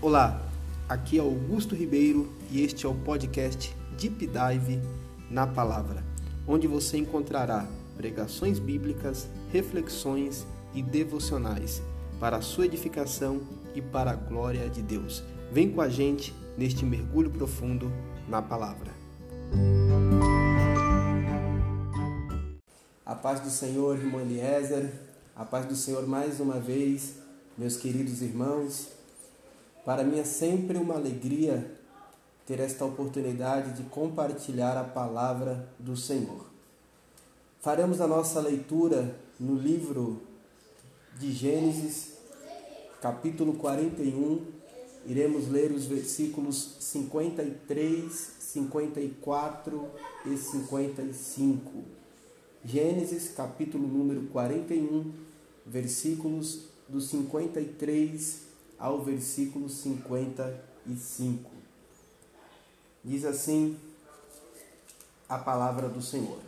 Olá, aqui é Augusto Ribeiro e este é o podcast Deep Dive na Palavra, onde você encontrará pregações bíblicas, reflexões e devocionais para a sua edificação e para a glória de Deus. Vem com a gente neste mergulho profundo na Palavra. A paz do Senhor, irmão Eliezer, a paz do Senhor mais uma vez, meus queridos irmãos. Para mim é sempre uma alegria ter esta oportunidade de compartilhar a palavra do Senhor. Faremos a nossa leitura no livro de Gênesis, capítulo 41. Iremos ler os versículos 53, 54 e 55. Gênesis, capítulo número 41, versículos do 53 ao versículo 55. Diz assim a palavra do Senhor: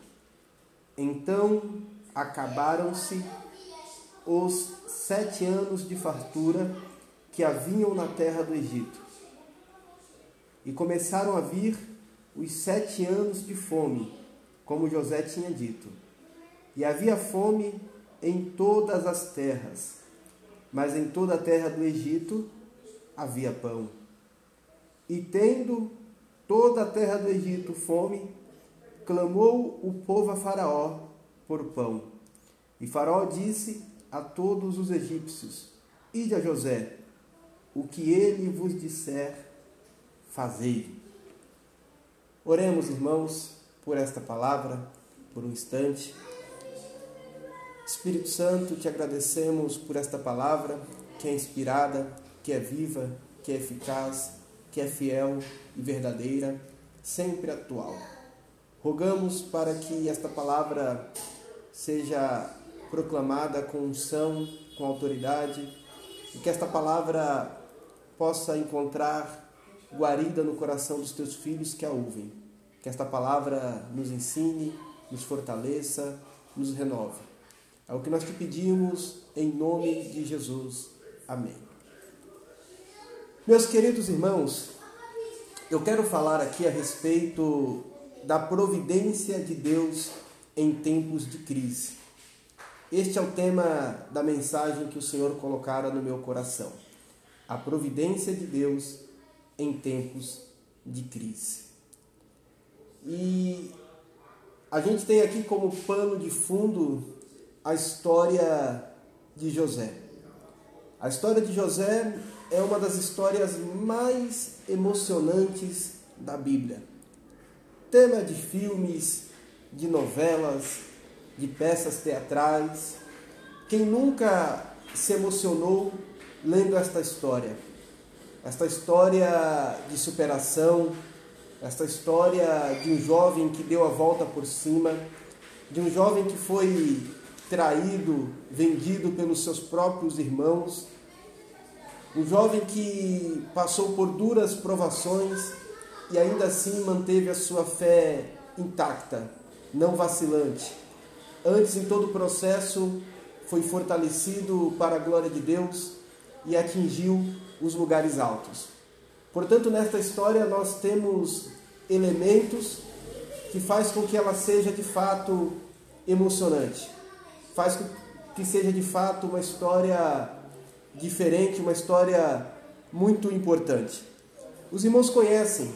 Então acabaram-se os sete anos de fartura que haviam na terra do Egito, e começaram a vir os sete anos de fome, como José tinha dito. E havia fome em todas as terras mas em toda a terra do Egito havia pão. E tendo toda a terra do Egito fome, clamou o povo a Faraó por pão. E Faraó disse a todos os egípcios: Ide a José, o que ele vos disser, fazei. Oremos, irmãos, por esta palavra, por um instante. Espírito Santo, te agradecemos por esta palavra que é inspirada, que é viva, que é eficaz, que é fiel e verdadeira, sempre atual. Rogamos para que esta palavra seja proclamada com unção, com autoridade, e que esta palavra possa encontrar guarida no coração dos teus filhos que a ouvem. Que esta palavra nos ensine, nos fortaleça, nos renove. É o que nós te pedimos em nome de Jesus. Amém. Meus queridos irmãos, eu quero falar aqui a respeito da providência de Deus em tempos de crise. Este é o tema da mensagem que o Senhor colocara no meu coração. A providência de Deus em tempos de crise. E a gente tem aqui como pano de fundo a história de José. A história de José é uma das histórias mais emocionantes da Bíblia. Tema de filmes, de novelas, de peças teatrais. Quem nunca se emocionou lendo esta história? Esta história de superação, esta história de um jovem que deu a volta por cima, de um jovem que foi traído, vendido pelos seus próprios irmãos, um jovem que passou por duras provações e ainda assim manteve a sua fé intacta, não vacilante. Antes, em todo o processo, foi fortalecido para a glória de Deus e atingiu os lugares altos. Portanto, nesta história nós temos elementos que faz com que ela seja de fato emocionante faz que seja de fato uma história diferente, uma história muito importante. Os irmãos conhecem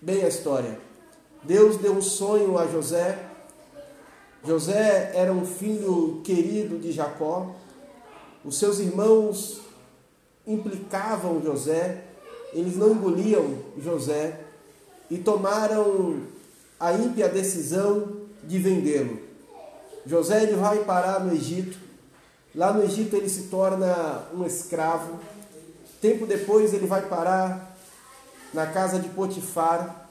bem a história. Deus deu um sonho a José. José era um filho querido de Jacó. Os seus irmãos implicavam José, eles não engoliam José e tomaram a ímpia decisão de vendê-lo. José ele vai parar no Egito. Lá no Egito ele se torna um escravo. Tempo depois ele vai parar na casa de Potifar,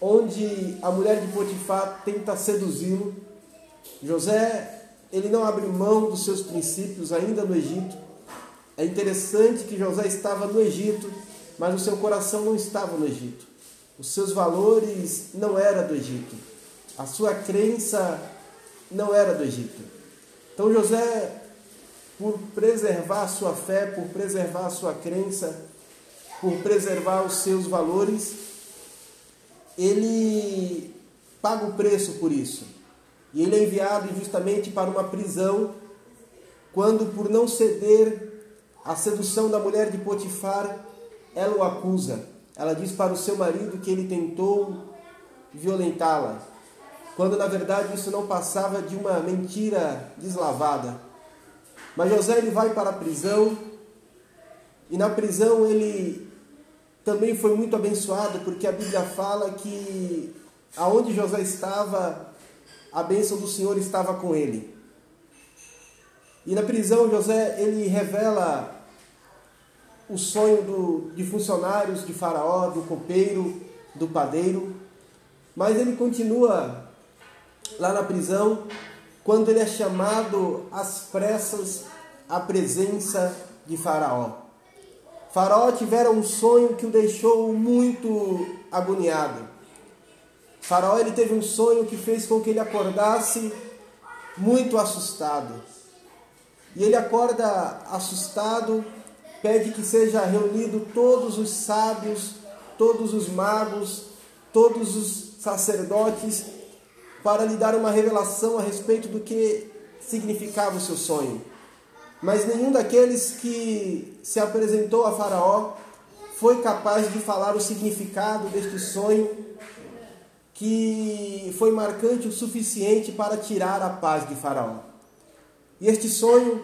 onde a mulher de Potifar tenta seduzi-lo. José ele não abre mão dos seus princípios ainda no Egito. É interessante que José estava no Egito, mas o seu coração não estava no Egito. Os seus valores não eram do Egito. A sua crença não era do Egito. Então José, por preservar sua fé, por preservar sua crença, por preservar os seus valores, ele paga o preço por isso. E ele é enviado injustamente para uma prisão quando, por não ceder à sedução da mulher de Potifar, ela o acusa. Ela diz para o seu marido que ele tentou violentá-la, quando na verdade isso não passava de uma mentira deslavada. Mas José ele vai para a prisão e na prisão ele também foi muito abençoado, porque a Bíblia fala que aonde José estava, a bênção do Senhor estava com ele. E na prisão José ele revela o sonho do, de funcionários de Faraó, do copeiro, do padeiro, mas ele continua lá na prisão quando ele é chamado às pressas à presença de Faraó. Faraó tivera um sonho que o deixou muito agoniado. Faraó ele teve um sonho que fez com que ele acordasse muito assustado. E ele acorda assustado, pede que seja reunido todos os sábios, todos os magos, todos os sacerdotes para lhe dar uma revelação a respeito do que significava o seu sonho. Mas nenhum daqueles que se apresentou a Faraó foi capaz de falar o significado deste sonho que foi marcante o suficiente para tirar a paz de Faraó. E este sonho,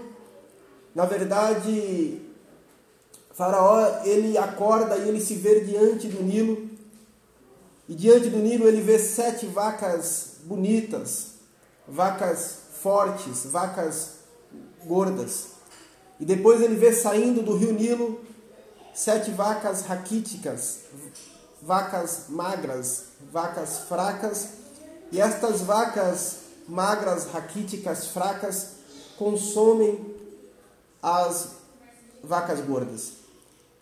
na verdade, Faraó, ele acorda e ele se vê diante do Nilo, e diante do Nilo ele vê sete vacas bonitas, vacas fortes, vacas gordas. E depois ele vê saindo do rio Nilo sete vacas raquíticas, vacas magras, vacas fracas. E estas vacas magras, raquíticas, fracas, consomem as vacas gordas.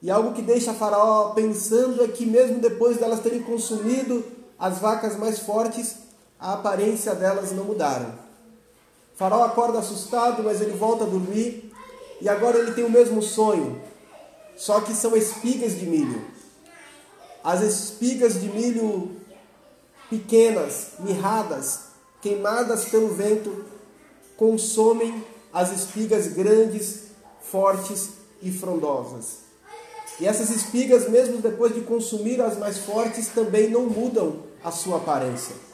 E algo que deixa Faraó pensando é que, mesmo depois delas terem consumido as vacas mais fortes, a aparência delas não mudaram. Faraó acorda assustado, mas ele volta a dormir e agora ele tem o mesmo sonho, só que são espigas de milho. As espigas de milho pequenas, mirradas, queimadas pelo vento, consomem as espigas grandes, fortes e frondosas. E essas espigas, mesmo depois de consumir as mais fortes, também não mudam a sua aparência.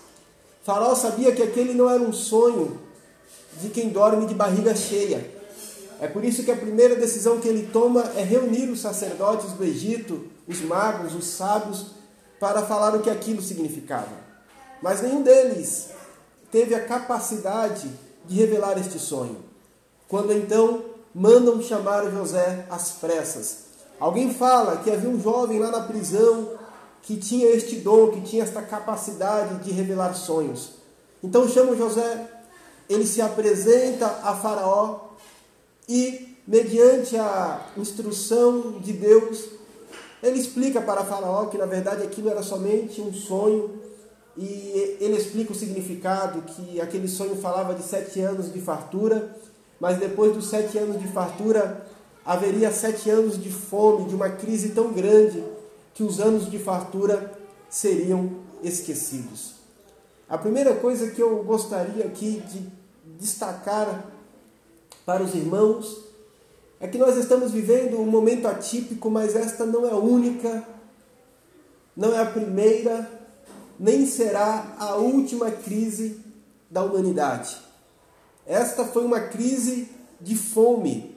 Faraó sabia que aquele não era um sonho de quem dorme de barriga cheia. É por isso que a primeira decisão que ele toma é reunir os sacerdotes do Egito, os magos, os sábios, para falar o que aquilo significava. Mas nenhum deles teve a capacidade de revelar este sonho. Quando então mandam chamar José às pressas. Alguém fala que havia um jovem lá na prisão que tinha este dom, que tinha esta capacidade de revelar sonhos. Então chama José, ele se apresenta a Faraó e, mediante a instrução de Deus, ele explica para Faraó que na verdade aquilo era somente um sonho e ele explica o significado que aquele sonho falava de sete anos de fartura, mas depois dos sete anos de fartura haveria sete anos de fome, de uma crise tão grande que os anos de fartura seriam esquecidos. A primeira coisa que eu gostaria aqui de destacar para os irmãos é que nós estamos vivendo um momento atípico, mas esta não é a única, não é a primeira, nem será a última crise da humanidade. Esta foi uma crise de fome.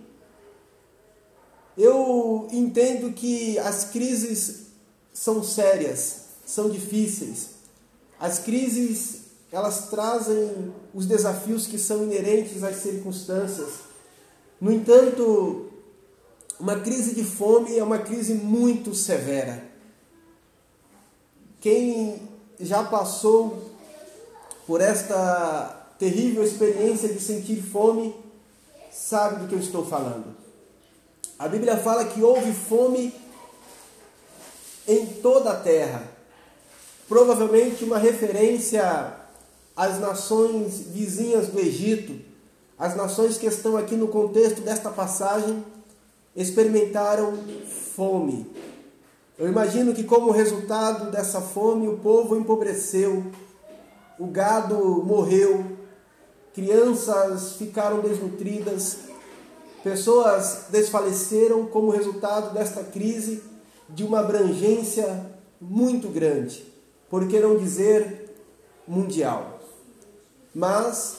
Eu entendo que as crises são sérias, são difíceis. As crises, elas trazem os desafios que são inerentes às circunstâncias. No entanto, uma crise de fome é uma crise muito severa. Quem já passou por esta terrível experiência de sentir fome, sabe do que eu estou falando. A Bíblia fala que houve fome em toda a terra. Provavelmente uma referência às nações vizinhas do Egito, as nações que estão aqui no contexto desta passagem, experimentaram fome. Eu imagino que, como resultado dessa fome, o povo empobreceu, o gado morreu, crianças ficaram desnutridas, pessoas desfaleceram como resultado desta crise de uma abrangência muito grande, por que não dizer mundial. Mas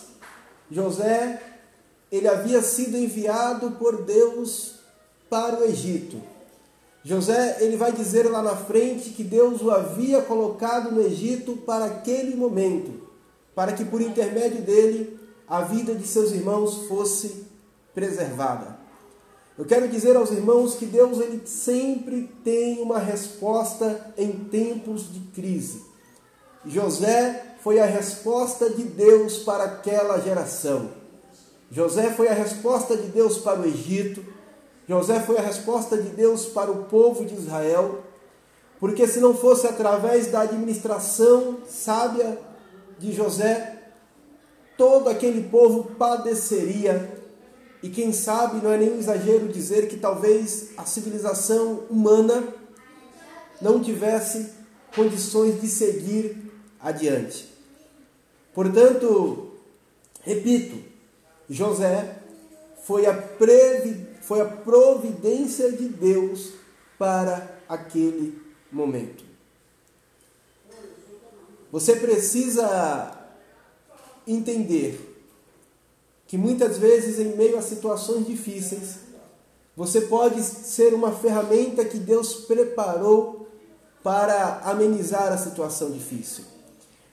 José, ele havia sido enviado por Deus para o Egito. José, ele vai dizer lá na frente que Deus o havia colocado no Egito para aquele momento, para que por intermédio dele a vida de seus irmãos fosse preservada. Eu quero dizer aos irmãos que Deus ele sempre tem uma resposta em tempos de crise. José foi a resposta de Deus para aquela geração. José foi a resposta de Deus para o Egito. José foi a resposta de Deus para o povo de Israel. Porque se não fosse através da administração sábia de José, todo aquele povo padeceria e quem sabe não é nenhum exagero dizer que talvez a civilização humana não tivesse condições de seguir adiante. Portanto, repito, José foi a, foi a providência de Deus para aquele momento. Você precisa entender que muitas vezes, em meio a situações difíceis, você pode ser uma ferramenta que Deus preparou para amenizar a situação difícil.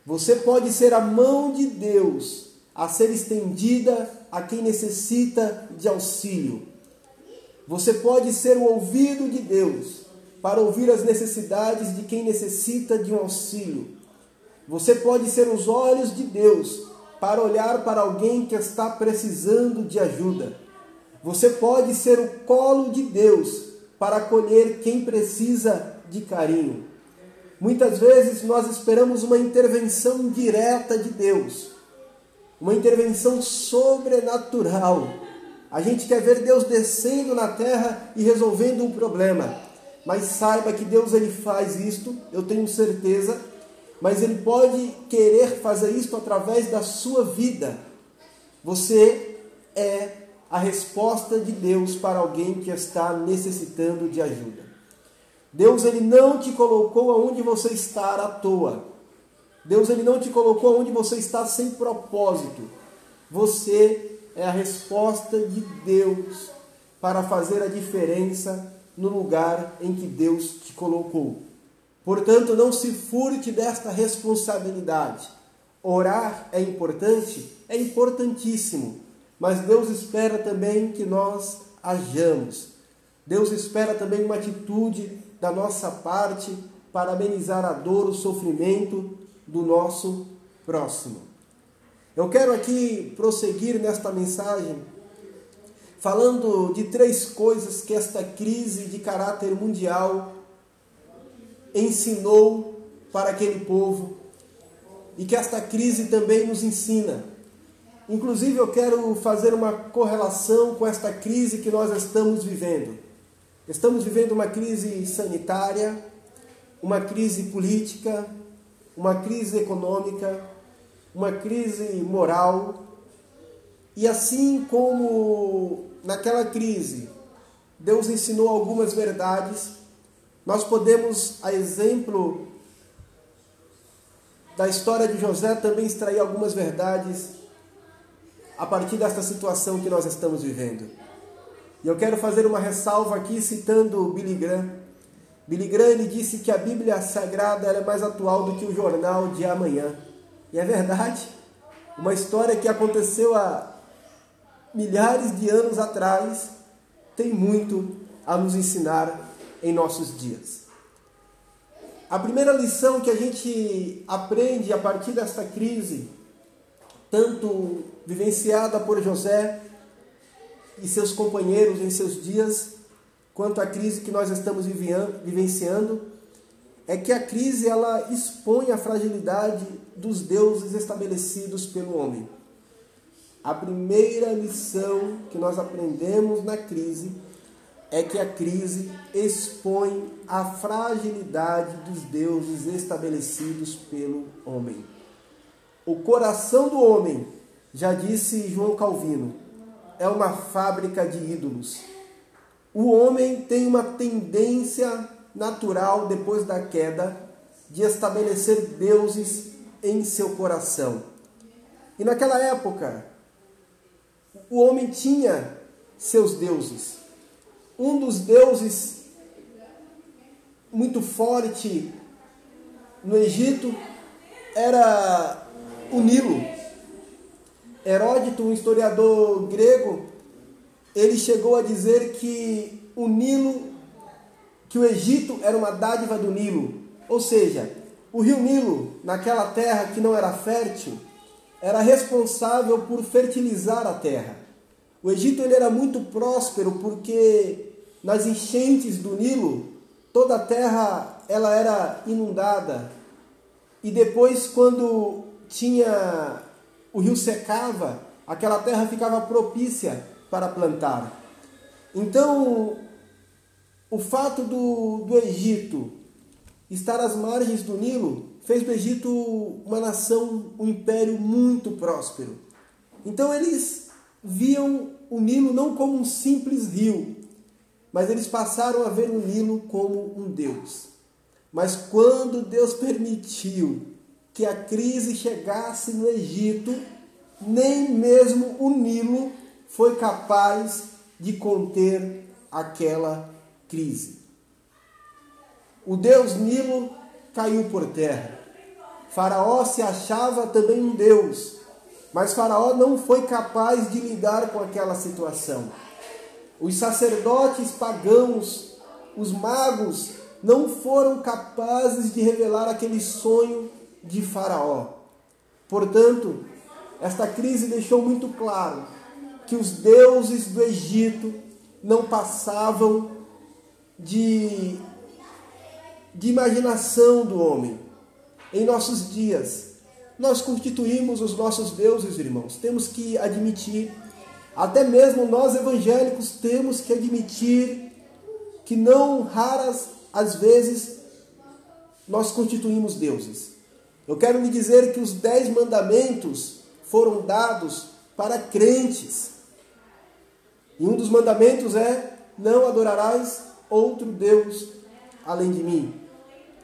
Você pode ser a mão de Deus a ser estendida a quem necessita de auxílio. Você pode ser o ouvido de Deus para ouvir as necessidades de quem necessita de um auxílio. Você pode ser os olhos de Deus para olhar para alguém que está precisando de ajuda. Você pode ser o colo de Deus para acolher quem precisa de carinho. Muitas vezes nós esperamos uma intervenção direta de Deus, uma intervenção sobrenatural. A gente quer ver Deus descendo na terra e resolvendo um problema. Mas saiba que Deus ele faz isto, eu tenho certeza, mas ele pode querer fazer isso através da sua vida. Você é a resposta de Deus para alguém que está necessitando de ajuda. Deus ele não te colocou aonde você está à toa. Deus ele não te colocou aonde você está sem propósito. Você é a resposta de Deus para fazer a diferença no lugar em que Deus te colocou. Portanto, não se furte desta responsabilidade. Orar é importante? É importantíssimo. Mas Deus espera também que nós hajamos. Deus espera também uma atitude da nossa parte para amenizar a dor, o sofrimento do nosso próximo. Eu quero aqui prosseguir nesta mensagem falando de três coisas que esta crise de caráter mundial ensinou para aquele povo e que esta crise também nos ensina. Inclusive, eu quero fazer uma correlação com esta crise que nós estamos vivendo. Estamos vivendo uma crise sanitária, uma crise política, uma crise econômica, uma crise moral. E assim como naquela crise Deus ensinou algumas verdades, nós podemos, a exemplo da história de José, também extrair algumas verdades a partir desta situação que nós estamos vivendo. E eu quero fazer uma ressalva aqui citando Billy Graham. Billy Graham ele disse que a Bíblia Sagrada é mais atual do que o jornal de amanhã. E é verdade. Uma história que aconteceu há milhares de anos atrás tem muito a nos ensinar em nossos dias. A primeira lição que a gente aprende a partir desta crise, tanto vivenciada por José e seus companheiros em seus dias, quanto a crise que nós estamos vivenciando, é que a crise ela expõe a fragilidade dos deuses estabelecidos pelo homem. A primeira lição que nós aprendemos na crise é que a crise expõe a fragilidade dos deuses estabelecidos pelo homem. O coração do homem, já disse João Calvino, é uma fábrica de ídolos. O homem tem uma tendência natural, depois da queda, de estabelecer deuses em seu coração. E naquela época, o homem tinha seus deuses. Um dos deuses muito forte no Egito era o Nilo. Heródoto, um historiador grego, ele chegou a dizer que o Nilo, que o Egito era uma dádiva do Nilo. Ou seja, o rio Nilo, naquela terra que não era fértil, era responsável por fertilizar a terra. O Egito ele era muito próspero porque nas enchentes do Nilo toda a terra ela era inundada e depois quando tinha o rio secava aquela terra ficava propícia para plantar. Então o fato do, do Egito estar às margens do Nilo fez do Egito uma nação, um império muito próspero. Então eles viam o Nilo não como um simples rio, mas eles passaram a ver o Nilo como um Deus. Mas quando Deus permitiu que a crise chegasse no Egito, nem mesmo o Nilo foi capaz de conter aquela crise. O Deus Nilo caiu por terra. Faraó se achava também um Deus, mas Faraó não foi capaz de lidar com aquela situação. Os sacerdotes pagãos, os magos, não foram capazes de revelar aquele sonho de Faraó. Portanto, esta crise deixou muito claro que os deuses do Egito não passavam de de imaginação do homem. Em nossos dias, nós constituímos os nossos deuses, irmãos. Temos que admitir, até mesmo nós evangélicos temos que admitir que não raras às vezes nós constituímos deuses. Eu quero lhe dizer que os dez mandamentos foram dados para crentes. E um dos mandamentos é: não adorarás outro Deus além de mim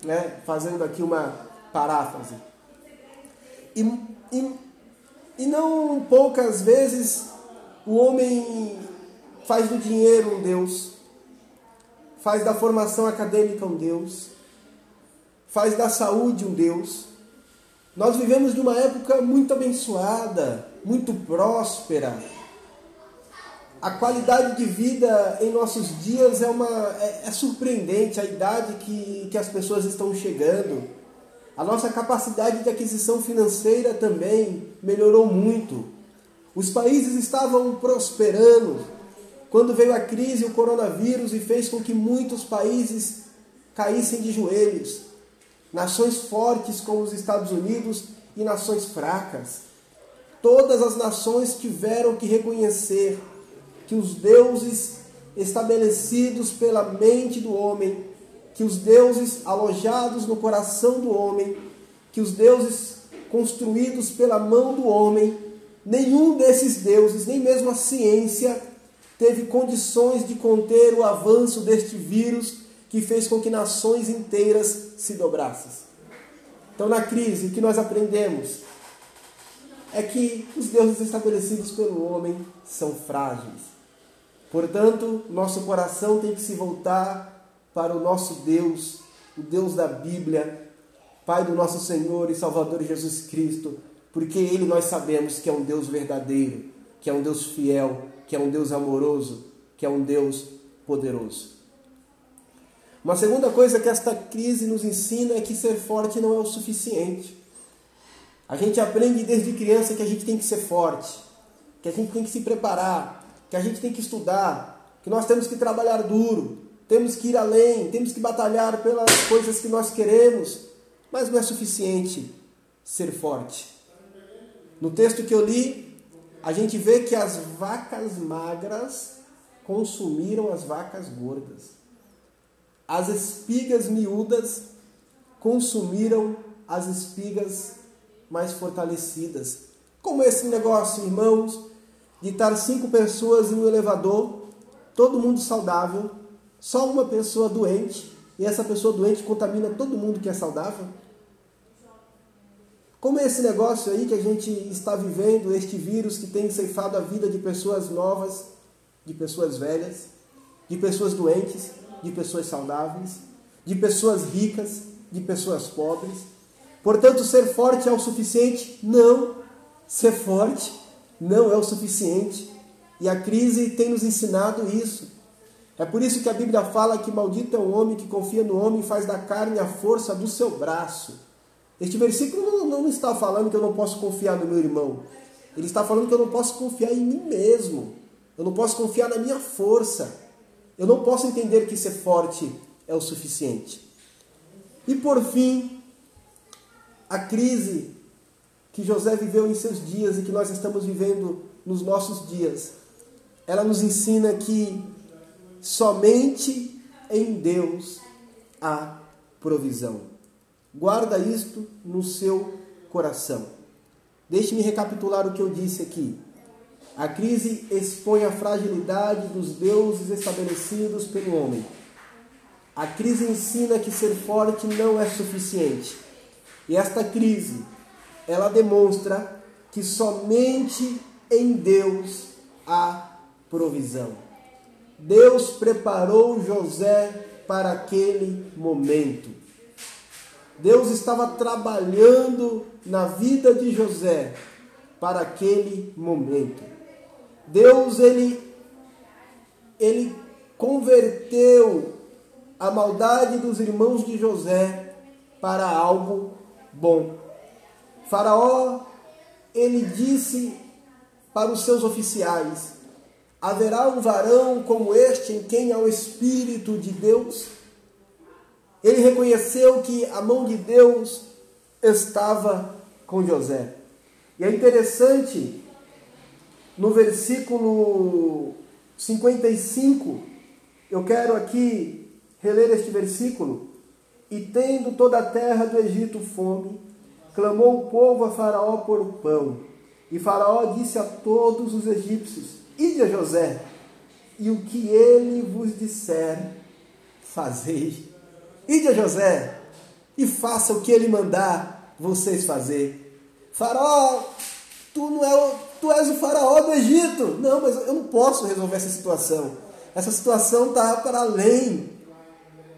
né, fazendo aqui uma paráfrase. E, e, e não poucas vezes o homem faz do dinheiro um Deus, faz da formação acadêmica um Deus, faz da saúde um Deus. Nós vivemos numa época muito abençoada, muito próspera, a qualidade de vida em nossos dias é, uma, é, é, surpreendente, a idade que, que as pessoas estão chegando. A nossa capacidade de aquisição financeira também melhorou muito. Os países estavam prosperando quando veio a crise, o coronavírus, e fez com que muitos países caíssem de joelhos. Nações fortes como os Estados Unidos e nações fracas. Todas as nações tiveram que reconhecer que os deuses estabelecidos pela mente do homem, que os deuses alojados no coração do homem, que os deuses construídos pela mão do homem, nenhum desses deuses, nem mesmo a ciência, teve condições de conter o avanço deste vírus que fez com que nações inteiras se dobrassem. Então, na crise, o que nós aprendemos é que os deuses estabelecidos pelo homem são frágeis. Portanto, nosso coração tem que se voltar para o nosso Deus, o Deus da Bíblia, Pai do nosso Senhor e Salvador Jesus Cristo, porque Ele nós sabemos que é um Deus verdadeiro, que é um Deus fiel, que é um Deus amoroso, que é um Deus poderoso. Uma segunda coisa que esta crise nos ensina é que ser forte não é o suficiente. A gente aprende desde criança que a gente tem que ser forte, que a gente tem que se preparar, que a gente tem que estudar, que nós temos que trabalhar duro, temos que ir além, temos que batalhar pelas coisas que nós queremos, mas não é suficiente ser forte. No texto que eu li, a gente vê que as vacas magras consumiram as vacas gordas. As espigas miúdas consumiram as espigas mais fortalecidas. Como esse negócio, irmãos, de estar cinco pessoas em um elevador, todo mundo saudável, só uma pessoa doente, e essa pessoa doente contamina todo mundo que é saudável? Como é esse negócio aí que a gente está vivendo, este vírus que tem ceifado a vida de pessoas novas, de pessoas velhas, de pessoas doentes, de pessoas saudáveis, de pessoas ricas, de pessoas pobres. Portanto, ser forte é o suficiente? Não. Ser forte não é o suficiente. E a crise tem nos ensinado isso. É por isso que a Bíblia fala que maldito é o homem que confia no homem e faz da carne a força do seu braço. Este versículo não, não está falando que eu não posso confiar no meu irmão. Ele está falando que eu não posso confiar em mim mesmo. Eu não posso confiar na minha força. Eu não posso entender que ser forte é o suficiente. E por fim, a crise que José viveu em seus dias e que nós estamos vivendo nos nossos dias, ela nos ensina que somente em Deus há provisão. Guarda isto no seu coração. Deixe-me recapitular o que eu disse aqui. A crise expõe a fragilidade dos deuses estabelecidos pelo homem. A crise ensina que ser forte não é suficiente. E esta crise, ela demonstra que somente em Deus há provisão. Deus preparou José para aquele momento. Deus estava trabalhando na vida de José para aquele momento. Deus ele ele converteu a maldade dos irmãos de José para algo bom. Faraó ele disse para os seus oficiais: Haverá um varão como este em quem há o espírito de Deus? Ele reconheceu que a mão de Deus estava com José. E é interessante, no versículo 55, eu quero aqui reler este versículo. E tendo toda a terra do Egito fome, clamou o povo a Faraó por pão. E Faraó disse a todos os egípcios: Ide a José, e o que ele vos disser, fazei. Ide a José e faça o que ele mandar vocês fazer. Faraó, tu não é o, tu és o faraó do Egito. Não, mas eu não posso resolver essa situação. Essa situação está para além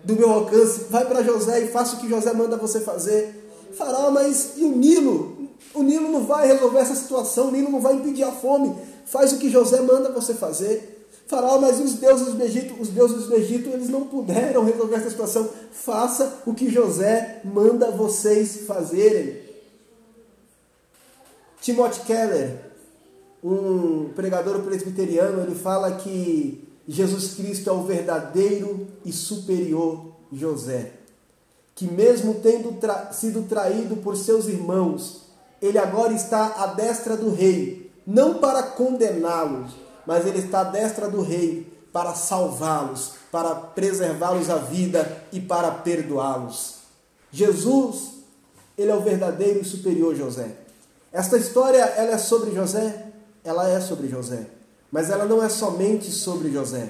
do meu alcance. Vai para José e faça o que José manda você fazer. Faraó, mas e o Nilo? O Nilo não vai resolver essa situação, o Nilo não vai impedir a fome. Faz o que José manda você fazer. Faraó, mas os deuses do Egito, os deuses do Egito, eles não puderam resolver essa situação. Faça o que José manda vocês fazerem. Timothy Keller, um pregador presbiteriano, ele fala que Jesus Cristo é o verdadeiro e superior José, que mesmo tendo tra sido traído por seus irmãos, ele agora está à destra do rei, não para condená-los, mas ele está à destra do rei para salvá-los, para preservá-los a vida e para perdoá-los. Jesus, ele é o verdadeiro e superior José. Esta história, ela é sobre José? Ela é sobre José. Mas ela não é somente sobre José.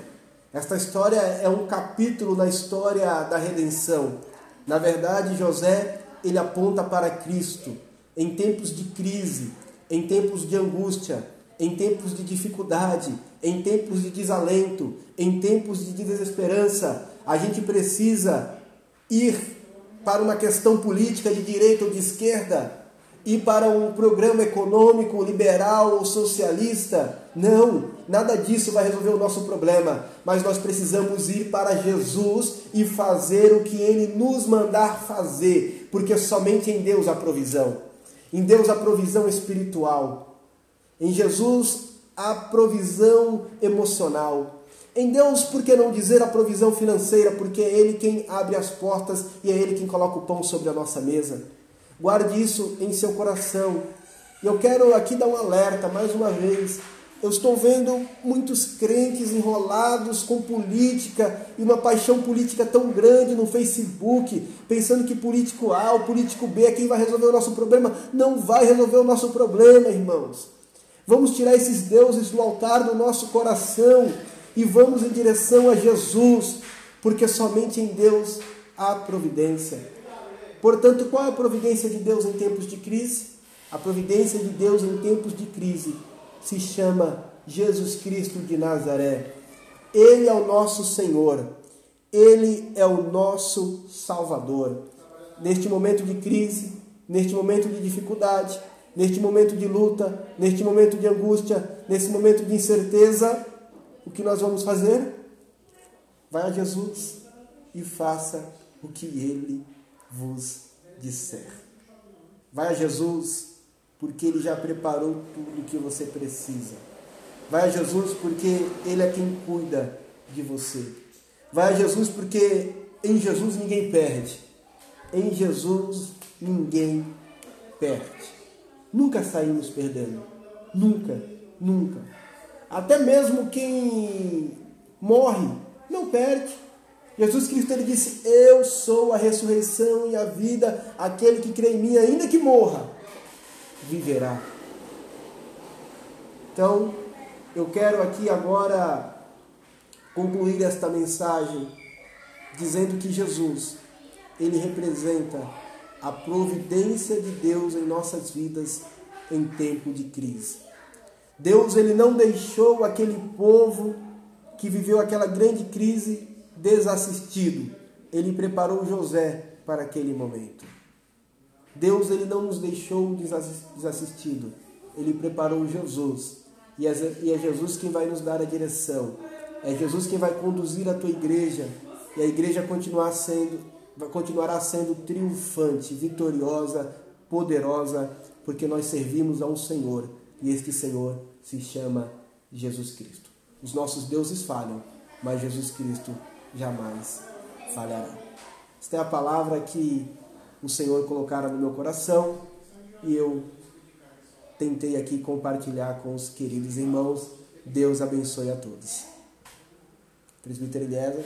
Esta história é um capítulo na história da redenção. Na verdade, José, ele aponta para Cristo em tempos de crise, em tempos de angústia, em tempos de dificuldade, em tempos de desalento, em tempos de desesperança, a gente precisa ir para uma questão política de direita ou de esquerda, ir para um programa econômico liberal ou socialista. Não, nada disso vai resolver o nosso problema, mas nós precisamos ir para Jesus e fazer o que ele nos mandar fazer, porque somente em Deus há provisão. Em Deus há provisão espiritual. Em Jesus, a provisão emocional. Em Deus, por que não dizer a provisão financeira? Porque é Ele quem abre as portas e é Ele quem coloca o pão sobre a nossa mesa. Guarde isso em seu coração. E eu quero aqui dar um alerta mais uma vez Eu estou vendo muitos crentes enrolados com política e uma paixão política tão grande no Facebook, pensando que político A ou político B é quem vai resolver o nosso problema. Não vai resolver o nosso problema, irmãos. Vamos tirar esses deuses do altar do nosso coração e vamos em direção a Jesus, porque somente em Deus há providência. Portanto, qual é a providência de Deus em tempos de crise? A providência de Deus em tempos de crise se chama Jesus Cristo de Nazaré. Ele é o nosso Senhor. Ele é o nosso Salvador. Neste momento de crise, neste momento de dificuldade, neste momento de luta, neste momento de angústia, nesse momento de incerteza, o que nós vamos fazer? Vai a Jesus e faça o que ele vos disser. Vai a Jesus, porque ele já preparou tudo o que você precisa. Vai a Jesus, porque ele é quem cuida de você. Vai a Jesus, porque em Jesus ninguém perde. Em Jesus ninguém perde. Nunca saímos perdendo. Nunca, nunca. Até mesmo quem morre não perde. Jesus Cristo ele disse: Eu sou a ressurreição e a vida, aquele que crê em mim, ainda que morra, viverá. Então, eu quero aqui agora concluir esta mensagem dizendo que Jesus, ele representa a providência de Deus em nossas vidas em tempo de crise. Deus ele não deixou aquele povo que viveu aquela grande crise desassistido. Ele preparou José para aquele momento. Deus ele não nos deixou desassistido. Ele preparou Jesus. E é Jesus quem vai nos dar a direção. É Jesus quem vai conduzir a tua igreja. E a igreja continuar sendo, continuará sendo triunfante, vitoriosa, poderosa, porque nós servimos a um Senhor. E este Senhor se chama Jesus Cristo. Os nossos deuses falham, mas Jesus Cristo jamais falhará. Esta é a palavra que o Senhor colocara no meu coração e eu tentei aqui compartilhar com os queridos irmãos. Deus abençoe a todos. Presbítero Eliezer.